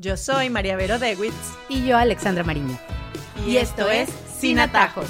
Yo soy María Vero Dewitz. Y yo, Alexandra Mariño. Y, esto es Sin Atajos.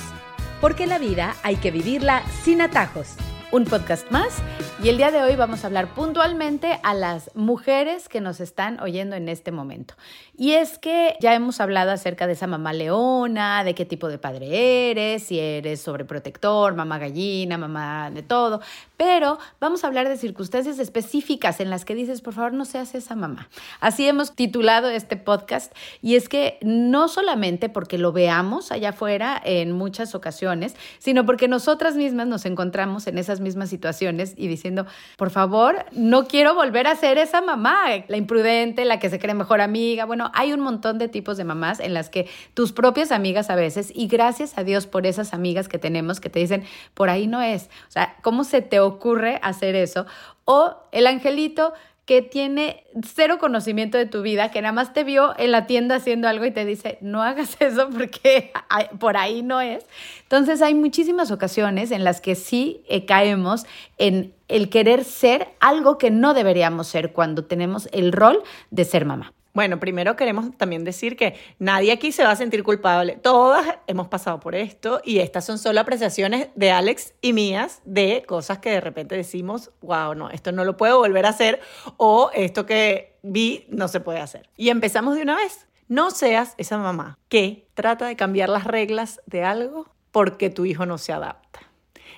Porque la vida hay que vivirla sin atajos. Un podcast más y el día de hoy vamos a hablar puntualmente a las mujeres que nos están oyendo en este momento. Y es que ya hemos hablado acerca de esa mamá leona, de qué tipo de padre eres, si eres sobreprotector, mamá gallina, mamá de todo, pero vamos a hablar de circunstancias específicas en las que dices, por favor, no seas esa mamá. Así hemos titulado este podcast y es que no solamente porque lo veamos allá afuera en muchas ocasiones, sino porque nosotras mismas nos encontramos en esas mismas situaciones y diciendo, por favor, no quiero volver a ser esa mamá, la imprudente, la que se cree mejor amiga. Bueno, hay un montón de tipos de mamás en las que tus propias amigas a veces, y gracias a Dios por esas amigas que tenemos que te dicen, por ahí no es. O sea, ¿cómo se te ocurre hacer eso? O el angelito que tiene cero conocimiento de tu vida, que nada más te vio en la tienda haciendo algo y te dice, no hagas eso porque por ahí no es. Entonces hay muchísimas ocasiones en las que sí eh, caemos en el querer ser algo que no deberíamos ser cuando tenemos el rol de ser mamá. Bueno, primero queremos también decir que nadie aquí se va a sentir culpable. Todas hemos pasado por esto y estas son solo apreciaciones de Alex y mías de cosas que de repente decimos, wow, no, esto no lo puedo volver a hacer o esto que vi no se puede hacer. Y empezamos de una vez. No seas esa mamá que trata de cambiar las reglas de algo porque tu hijo no se adapta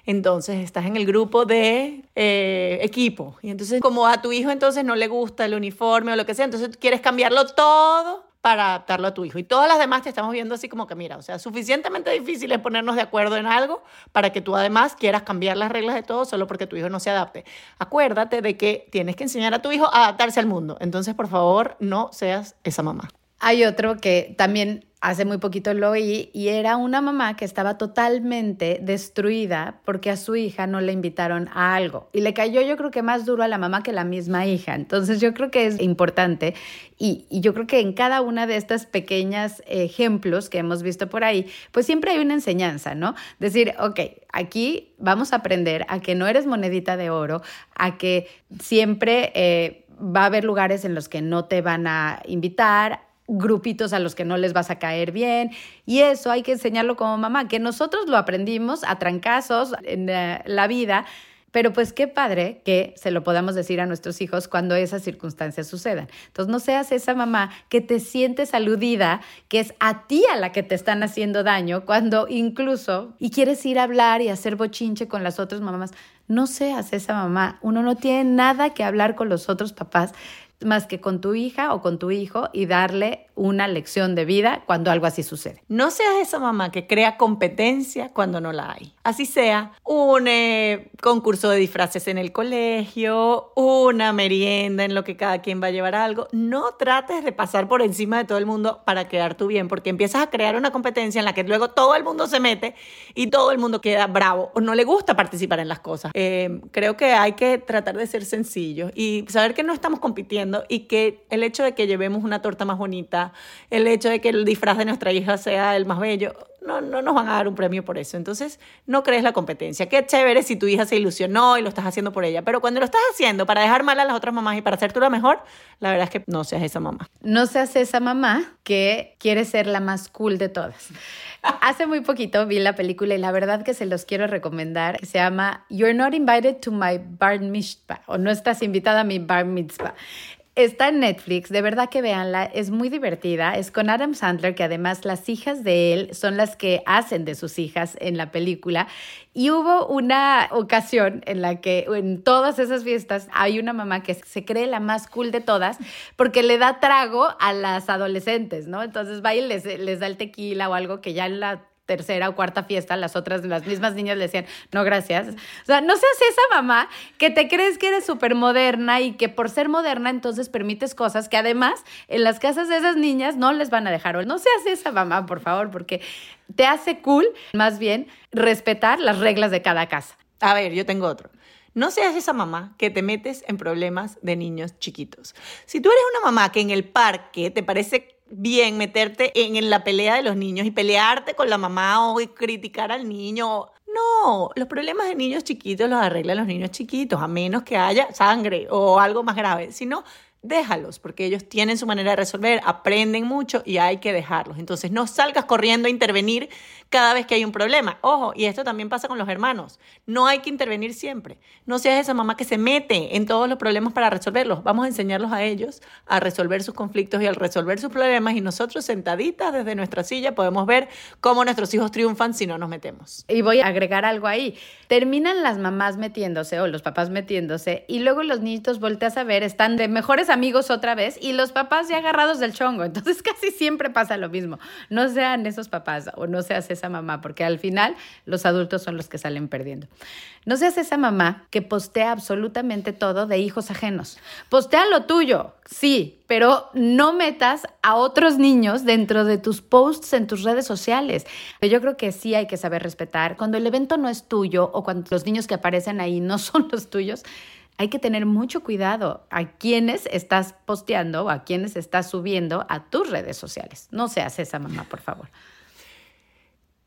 entonces estás en el grupo de eh, equipo. Y entonces como a tu hijo entonces no le gusta el uniforme o lo que sea, entonces quieres cambiarlo todo para adaptarlo a tu hijo. Y todas las demás te estamos viendo así como que, mira, o sea, suficientemente difícil es ponernos de acuerdo en algo para que tú además quieras cambiar las reglas de todo solo porque tu hijo no se adapte. Acuérdate de que tienes que enseñar a tu hijo a adaptarse al mundo. Entonces, por favor, no seas esa mamá. Hay otro que también hace muy poquito lo oí y era una mamá que estaba totalmente destruida porque a su hija no le invitaron a algo y le cayó yo creo que más duro a la mamá que la misma hija. Entonces yo creo que es importante y, y yo creo que en cada una de estas pequeñas ejemplos que hemos visto por ahí, pues siempre hay una enseñanza, ¿no? Decir, ok, aquí vamos a aprender a que no eres monedita de oro, a que siempre... Eh, va a haber lugares en los que no te van a invitar, grupitos a los que no les vas a caer bien. Y eso hay que enseñarlo como mamá, que nosotros lo aprendimos a trancazos en eh, la vida. Pero pues qué padre que se lo podamos decir a nuestros hijos cuando esas circunstancias sucedan. Entonces no seas esa mamá que te sientes aludida, que es a ti a la que te están haciendo daño, cuando incluso y quieres ir a hablar y hacer bochinche con las otras mamás. No seas esa mamá. Uno no tiene nada que hablar con los otros papás más que con tu hija o con tu hijo y darle una lección de vida cuando algo así sucede. No seas esa mamá que crea competencia cuando no la hay. Así sea un eh, concurso de disfraces en el colegio, una merienda en lo que cada quien va a llevar algo. No trates de pasar por encima de todo el mundo para quedar tú bien, porque empiezas a crear una competencia en la que luego todo el mundo se mete y todo el mundo queda bravo o no le gusta participar en las cosas. Eh, creo que hay que tratar de ser sencillos y saber que no estamos compitiendo y que el hecho de que llevemos una torta más bonita, el hecho de que el disfraz de nuestra hija sea el más bello, no, no nos van a dar un premio por eso. Entonces, no crees la competencia. Qué chévere si tu hija se ilusionó y lo estás haciendo por ella. Pero cuando lo estás haciendo para dejar mal a las otras mamás y para ser tú la mejor, la verdad es que no seas esa mamá. No seas esa mamá que quiere ser la más cool de todas. Hace muy poquito vi la película y la verdad que se los quiero recomendar. Se llama You're Not Invited to My Bar Mitzvah o No estás invitada a mi Bar Mitzvah. Está en Netflix, de verdad que véanla, es muy divertida, es con Adam Sandler, que además las hijas de él son las que hacen de sus hijas en la película. Y hubo una ocasión en la que en todas esas fiestas hay una mamá que se cree la más cool de todas porque le da trago a las adolescentes, ¿no? Entonces va y les, les da el tequila o algo que ya la tercera o cuarta fiesta, las otras, las mismas niñas le decían, no, gracias. O sea, no seas esa mamá que te crees que eres súper moderna y que por ser moderna entonces permites cosas que además en las casas de esas niñas no les van a dejar. No seas esa mamá, por favor, porque te hace cool, más bien, respetar las reglas de cada casa. A ver, yo tengo otro. No seas esa mamá que te metes en problemas de niños chiquitos. Si tú eres una mamá que en el parque te parece bien meterte en, la pelea de los niños y pelearte con la mamá o criticar al niño. No, los problemas de niños chiquitos los arreglan los niños chiquitos, a menos que haya sangre o algo más grave. Si no, déjalos, porque ellos tienen su manera de resolver, aprenden mucho y hay que dejarlos. Entonces, no salgas corriendo a intervenir cada vez que hay un problema. Ojo, y esto también pasa con los hermanos. No hay que intervenir siempre. No seas esa mamá que se mete en todos los problemas para resolverlos. Vamos a enseñarlos a ellos a resolver sus conflictos y a resolver sus problemas y nosotros sentaditas desde nuestra silla podemos ver cómo nuestros hijos triunfan si no nos metemos. Y voy a agregar algo ahí. Terminan las mamás metiéndose o los papás metiéndose y luego los niñitos volteas a ver, están de mejores amigos otra vez y los papás ya agarrados del chongo. Entonces casi siempre pasa lo mismo. No sean esos papás o no seas esa mamá, porque al final los adultos son los que salen perdiendo. No seas esa mamá que postea absolutamente todo de hijos ajenos. Postea lo tuyo, sí, pero no metas a otros niños dentro de tus posts en tus redes sociales. Yo creo que sí hay que saber respetar. Cuando el evento no es tuyo o cuando los niños que aparecen ahí no son los tuyos, hay que tener mucho cuidado a quienes estás posteando o a quienes estás subiendo a tus redes sociales. No seas esa mamá, por favor.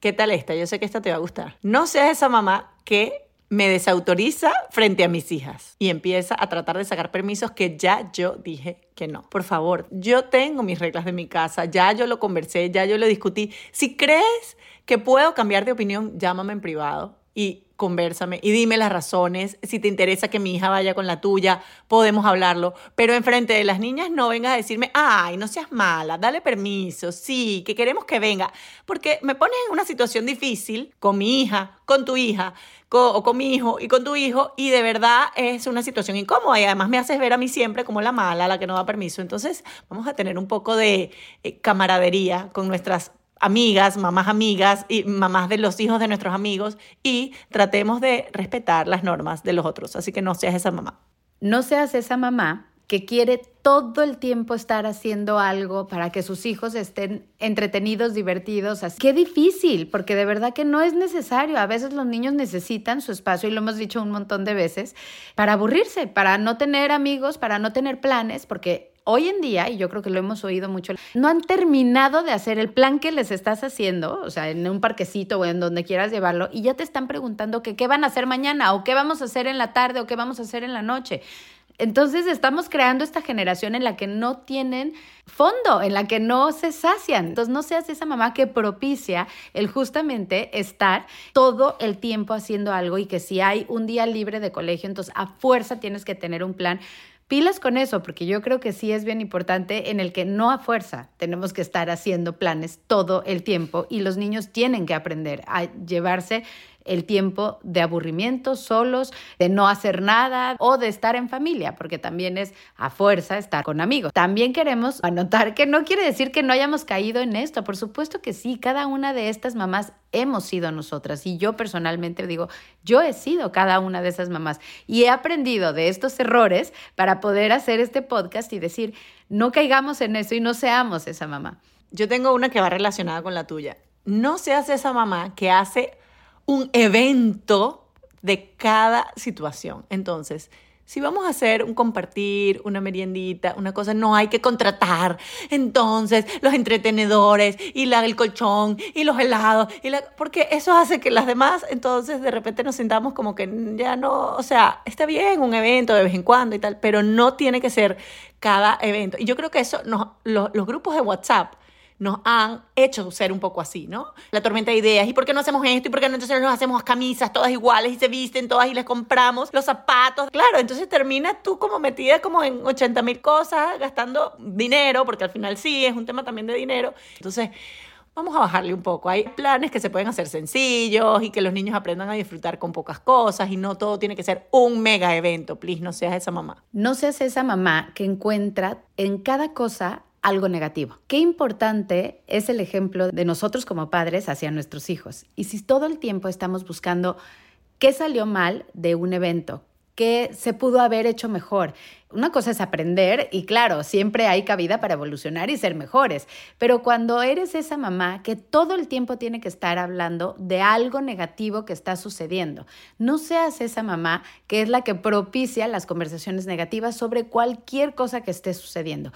¿Qué tal esta? Yo sé que esta te va a gustar. No seas esa mamá que me desautoriza frente a mis hijas y empieza a tratar de sacar permisos que ya yo dije que no. Por favor, yo tengo mis reglas de mi casa, ya yo lo conversé, ya yo lo discutí. Si crees que puedo cambiar de opinión, llámame en privado y conversame y dime las razones. Si te interesa que mi hija vaya con la tuya, podemos hablarlo. Pero enfrente de las niñas no vengas a decirme, ay, no seas mala, dale permiso, sí, que queremos que venga. Porque me pones en una situación difícil con mi hija, con tu hija, o con mi hijo y con tu hijo, y de verdad es una situación incómoda. Y además me haces ver a mí siempre como la mala, la que no da permiso. Entonces vamos a tener un poco de eh, camaradería con nuestras amigas, mamás amigas y mamás de los hijos de nuestros amigos y tratemos de respetar las normas de los otros. Así que no seas esa mamá. No seas esa mamá que quiere todo el tiempo estar haciendo algo para que sus hijos estén entretenidos, divertidos. Qué difícil, porque de verdad que no es necesario. A veces los niños necesitan su espacio, y lo hemos dicho un montón de veces, para aburrirse, para no tener amigos, para no tener planes, porque hoy en día, y yo creo que lo hemos oído mucho, no han terminado de hacer el plan que les estás haciendo, o sea, en un parquecito o en donde quieras llevarlo, y ya te están preguntando que qué van a hacer mañana, o qué vamos a hacer en la tarde, o qué vamos a hacer en la noche. Entonces estamos creando esta generación en la que no tienen fondo, en la que no se sacian. Entonces no seas esa mamá que propicia el justamente estar todo el tiempo haciendo algo y que si hay un día libre de colegio, entonces a fuerza tienes que tener un plan pilas con eso, porque yo creo que sí es bien importante en el que no a fuerza tenemos que estar haciendo planes todo el tiempo y los niños tienen que aprender a llevarse el tiempo de aburrimiento, solos, de no hacer nada o de estar en familia, porque también es a fuerza estar con amigos. También queremos anotar que no quiere decir que no hayamos caído en esto, por supuesto que sí, cada una de estas mamás hemos sido nosotras y yo personalmente digo, yo he sido cada una de esas mamás y he aprendido de estos errores para poder hacer este podcast y decir, no caigamos en eso y no seamos esa mamá. Yo tengo una que va relacionada con la tuya. No seas esa mamá que hace un evento de cada situación. Entonces, si vamos a hacer un compartir, una meriendita, una cosa, no hay que contratar. Entonces, los entretenedores y la, el colchón y los helados, y la, porque eso hace que las demás, entonces de repente nos sintamos como que ya no, o sea, está bien un evento de vez en cuando y tal, pero no tiene que ser cada evento. Y yo creo que eso, no, los grupos de WhatsApp nos han hecho ser un poco así, ¿no? La tormenta de ideas, ¿y por qué no hacemos esto? ¿Y por qué no entonces nos hacemos camisas todas iguales y se visten todas y les compramos los zapatos? Claro, entonces terminas tú como metida como en 80 mil cosas, gastando dinero, porque al final sí, es un tema también de dinero. Entonces... Vamos a bajarle un poco. Hay planes que se pueden hacer sencillos y que los niños aprendan a disfrutar con pocas cosas y no todo tiene que ser un mega evento. Please, no seas esa mamá. No seas esa mamá que encuentra en cada cosa algo negativo. Qué importante es el ejemplo de nosotros como padres hacia nuestros hijos. Y si todo el tiempo estamos buscando qué salió mal de un evento, qué se pudo haber hecho mejor. Una cosa es aprender y claro, siempre hay cabida para evolucionar y ser mejores, pero cuando eres esa mamá que todo el tiempo tiene que estar hablando de algo negativo que está sucediendo, no seas esa mamá que es la que propicia las conversaciones negativas sobre cualquier cosa que esté sucediendo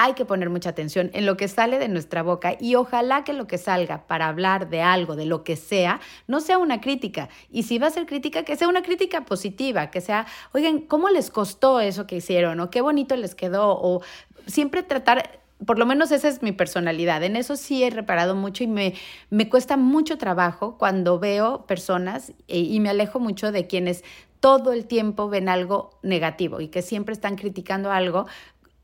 hay que poner mucha atención en lo que sale de nuestra boca y ojalá que lo que salga para hablar de algo, de lo que sea, no sea una crítica. Y si va a ser crítica, que sea una crítica positiva, que sea, oigan, ¿cómo les costó eso que hicieron? ¿O qué bonito les quedó? O siempre tratar por lo menos esa es mi personalidad. En eso sí he reparado mucho y me, me cuesta mucho trabajo cuando veo personas y, y me alejo mucho de quienes todo el tiempo ven algo negativo y que siempre están criticando algo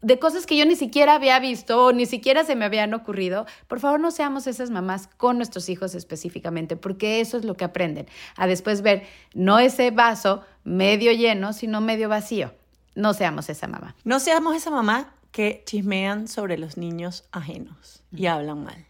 de cosas que yo ni siquiera había visto o ni siquiera se me habían ocurrido, por favor no seamos esas mamás con nuestros hijos específicamente, porque eso es lo que aprenden, a después ver no ese vaso medio lleno, sino medio vacío. No seamos esa mamá. No seamos esa mamá que chismean sobre los niños ajenos y hablan mal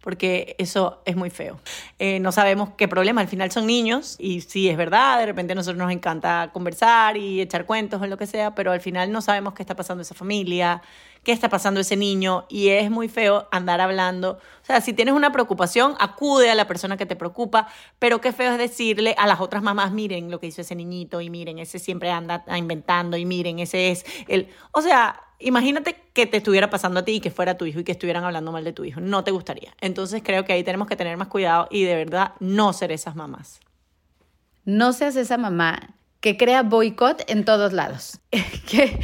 porque eso es muy feo. Eh, no sabemos qué problema, al final son niños y sí es verdad, de repente a nosotros nos encanta conversar y echar cuentos o lo que sea, pero al final no sabemos qué está pasando esa familia, qué está pasando ese niño y es muy feo andar hablando. O sea, si tienes una preocupación, acude a la persona que te preocupa, pero qué feo es decirle a las otras mamás, miren lo que hizo ese niñito y miren, ese siempre anda inventando y miren, ese es el... O sea, imagínate que te estuviera pasando a ti y que fuera tu hijo y que estuvieran hablando mal de tu hijo. No te gustaría. Entonces creo que ahí tenemos que tener más cuidado y de verdad no ser esas mamás. No seas esa mamá que crea boicot en todos lados. que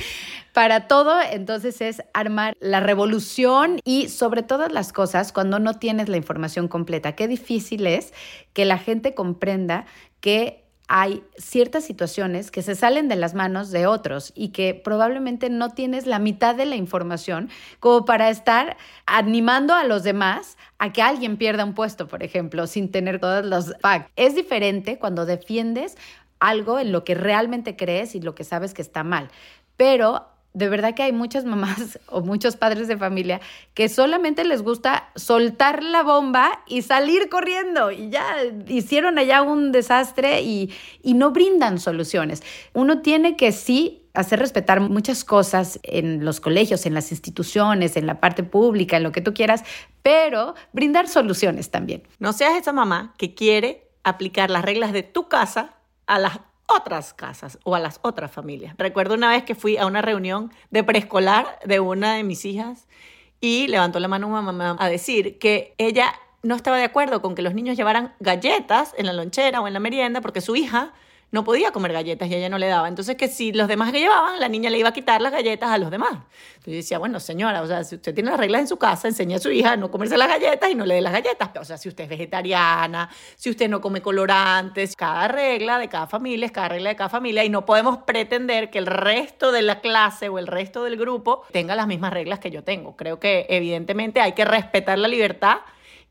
para todo entonces es armar la revolución y sobre todas las cosas cuando no tienes la información completa. Qué difícil es que la gente comprenda que hay ciertas situaciones que se salen de las manos de otros y que probablemente no tienes la mitad de la información como para estar animando a los demás a que alguien pierda un puesto, por ejemplo, sin tener todos los facts. Es diferente cuando defiendes algo en lo que realmente crees y lo que sabes que está mal. Pero de verdad que hay muchas mamás o muchos padres de familia que solamente les gusta soltar la bomba y salir corriendo y ya hicieron allá un desastre y, y no brindan soluciones. Uno tiene que sí hacer respetar muchas cosas en los colegios, en las instituciones, en la parte pública, en lo que tú quieras, pero brindar soluciones también. No seas esa mamá que quiere aplicar las reglas de tu casa a las otras casas o a las otras familias. Recuerdo una vez que fui a una reunión de preescolar de una de mis hijas y levantó la mano una mamá a decir que ella no estaba de acuerdo con que los niños llevaran galletas en la lonchera o en la merienda porque su hija no podía comer galletas y ella no le daba. Entonces, que si los demás que llevaban, la niña le iba a quitar las galletas a los demás. Entonces yo decía, bueno, señora, o sea, si usted tiene las reglas en su casa, enseñe a su hija a no comerse las galletas y no le dé las galletas. O sea, si usted es vegetariana, si usted no come colorantes, cada regla de cada familia es cada regla de cada familia y no podemos pretender que el resto de la clase o el resto del grupo tenga las mismas reglas que yo tengo. Creo que evidentemente hay que respetar la libertad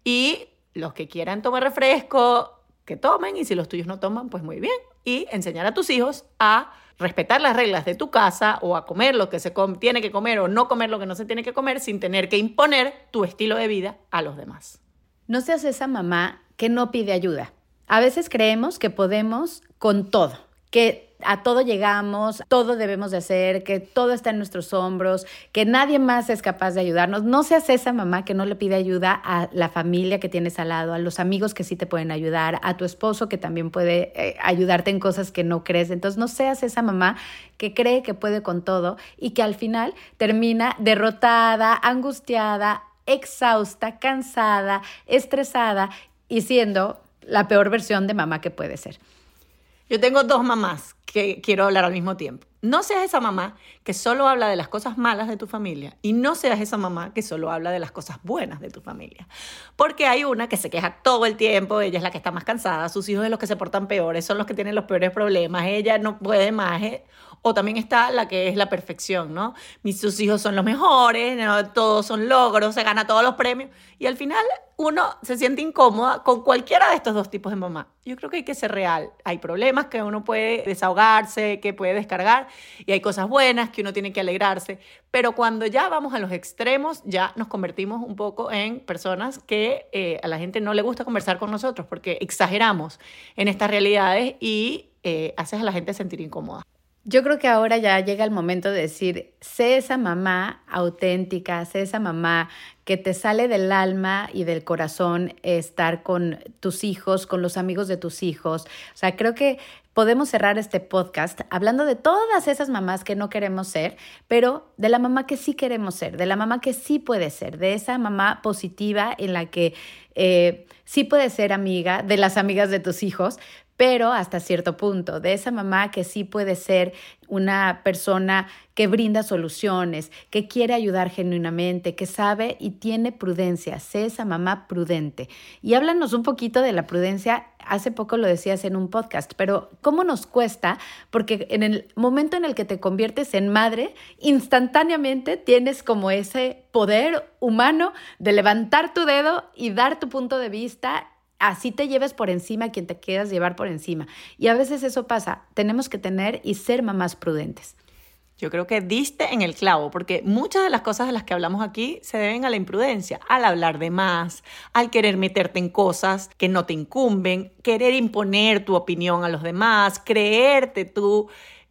y los que quieran tomar refresco, que tomen y si los tuyos no toman, pues muy bien y enseñar a tus hijos a respetar las reglas de tu casa o a comer lo que se tiene que comer o no comer lo que no se tiene que comer sin tener que imponer tu estilo de vida a los demás. No seas esa mamá que no pide ayuda. A veces creemos que podemos con todo, que a todo llegamos, todo debemos de hacer, que todo está en nuestros hombros, que nadie más es capaz de ayudarnos. No seas esa mamá que no le pide ayuda a la familia que tienes al lado, a los amigos que sí te pueden ayudar, a tu esposo que también puede eh, ayudarte en cosas que no crees. Entonces no seas esa mamá que cree que puede con todo y que al final termina derrotada, angustiada, exhausta, cansada, estresada y siendo la peor versión de mamá que puede ser. Yo tengo dos mamás que quiero hablar al mismo tiempo. No seas esa mamá que solo habla de las cosas malas de tu familia y no seas esa mamá que solo habla de las cosas buenas de tu familia. Porque hay una que se queja todo el tiempo, ella es la que está más cansada, sus hijos son los que se portan peores, son los que tienen los peores problemas, ella no puede más. Eh, o también está la que es la perfección, ¿no? Mis sus hijos son los mejores, todos son logros, se gana todos los premios y al final uno se siente incómoda con cualquiera de estos dos tipos de mamá. Yo creo que hay que ser real. Hay problemas que uno puede desahogarse, que puede descargar y hay cosas buenas que uno tiene que alegrarse. Pero cuando ya vamos a los extremos, ya nos convertimos un poco en personas que eh, a la gente no le gusta conversar con nosotros porque exageramos en estas realidades y eh, haces a la gente sentir incómoda. Yo creo que ahora ya llega el momento de decir, sé esa mamá auténtica, sé esa mamá que te sale del alma y del corazón estar con tus hijos, con los amigos de tus hijos. O sea, creo que podemos cerrar este podcast hablando de todas esas mamás que no queremos ser, pero de la mamá que sí queremos ser, de la mamá que sí puede ser, de esa mamá positiva en la que eh, sí puede ser amiga de las amigas de tus hijos, pero hasta cierto punto, de esa mamá que sí puede ser una persona que brinda soluciones, que quiere ayudar genuinamente, que sabe y tiene prudencia, sé esa mamá prudente. Y háblanos un poquito de la prudencia, hace poco lo decías en un podcast, pero ¿cómo nos cuesta? Porque en el momento en el que te conviertes en madre, instantáneamente tienes como ese poder humano de levantar tu dedo y dar tu punto de vista así te lleves por encima a quien te quieras llevar por encima. Y a veces eso pasa, tenemos que tener y ser mamás prudentes. Yo creo que diste en el clavo, porque muchas de las cosas de las que hablamos aquí se deben a la imprudencia, al hablar de más, al querer meterte en cosas que no te incumben, querer imponer tu opinión a los demás, creerte tú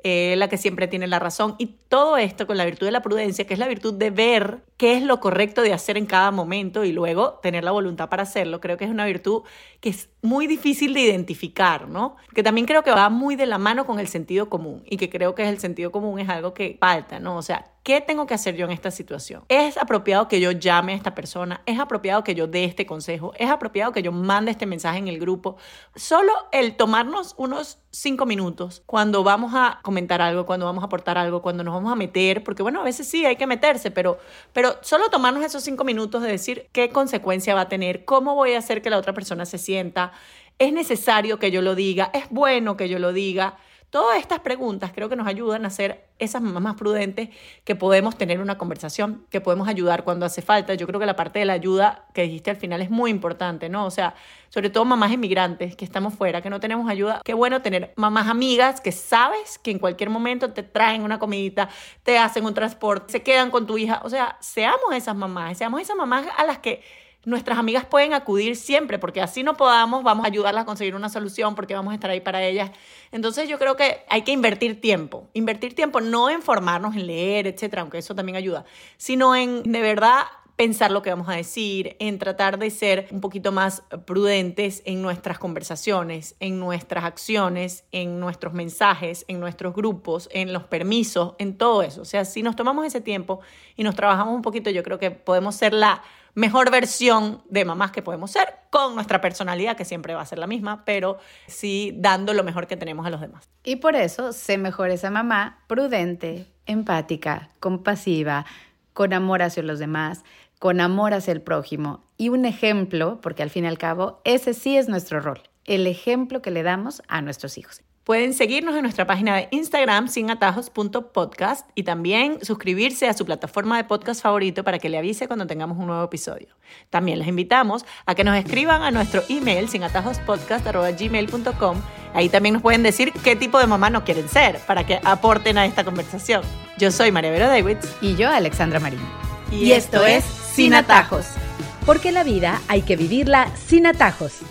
eh, la que siempre tiene la razón. Y todo esto con la virtud de la prudencia, que es la virtud de ver qué es lo correcto de hacer en cada momento y luego tener la voluntad para hacerlo. Creo que es una virtud que es muy difícil de identificar, ¿no? Que también creo que va muy de la mano con el sentido común y que creo que el sentido común es algo que falta, ¿no? O sea, ¿qué tengo que hacer yo en esta situación? ¿Es apropiado que yo llame a esta persona? ¿Es apropiado que yo dé este consejo? ¿Es apropiado que yo mande este mensaje en el grupo? Solo el tomarnos unos cinco minutos cuando vamos a comentar algo, cuando vamos a aportar algo, cuando nos vamos a meter, porque bueno, a veces sí hay que meterse, pero, pero solo tomarnos esos cinco minutos de decir qué consecuencia va a tener, cómo voy a hacer que la otra persona se sienta, es necesario que yo lo diga, es bueno que yo lo diga. Todas estas preguntas creo que nos ayudan a ser esas mamás más prudentes que podemos tener una conversación, que podemos ayudar cuando hace falta. Yo creo que la parte de la ayuda que dijiste al final es muy importante, ¿no? O sea, sobre todo mamás inmigrantes que estamos fuera, que no tenemos ayuda. Qué bueno tener mamás amigas que sabes que en cualquier momento te traen una comidita, te hacen un transporte, se quedan con tu hija. O sea, seamos esas mamás, seamos esas mamás a las que nuestras amigas pueden acudir siempre, porque así no podamos, vamos a ayudarlas a conseguir una solución, porque vamos a estar ahí para ellas. Entonces yo creo que hay que invertir tiempo, invertir tiempo no en formarnos, en leer, etcétera, aunque eso también ayuda, sino en de verdad pensar lo que vamos a decir, en tratar de ser un poquito más prudentes en nuestras conversaciones, en nuestras acciones, en nuestros mensajes, en nuestros grupos, en los permisos, en todo eso. O sea, si nos tomamos ese tiempo y nos trabajamos un poquito, yo creo que podemos ser la mejor versión de mamás que podemos ser, con nuestra personalidad, que siempre va a ser la misma, pero sí dando lo mejor que tenemos a los demás. Y por eso, sé mejor esa mamá prudente, empática, compasiva, con amor hacia los demás, con amor hacia el prójimo y un ejemplo, porque al fin y al cabo, ese sí es nuestro rol, el ejemplo que le damos a nuestros hijos. Pueden seguirnos en nuestra página de Instagram sinatajos.podcast y también suscribirse a su plataforma de podcast favorito para que le avise cuando tengamos un nuevo episodio. También les invitamos a que nos escriban a nuestro email sinatajospodcast.gmail.com. Ahí también nos pueden decir qué tipo de mamá no quieren ser para que aporten a esta conversación. Yo soy María Vero Davids. Y yo, Alexandra Marín. Y, esto, es Sin Atajos. Porque la vida hay que vivirla sin atajos.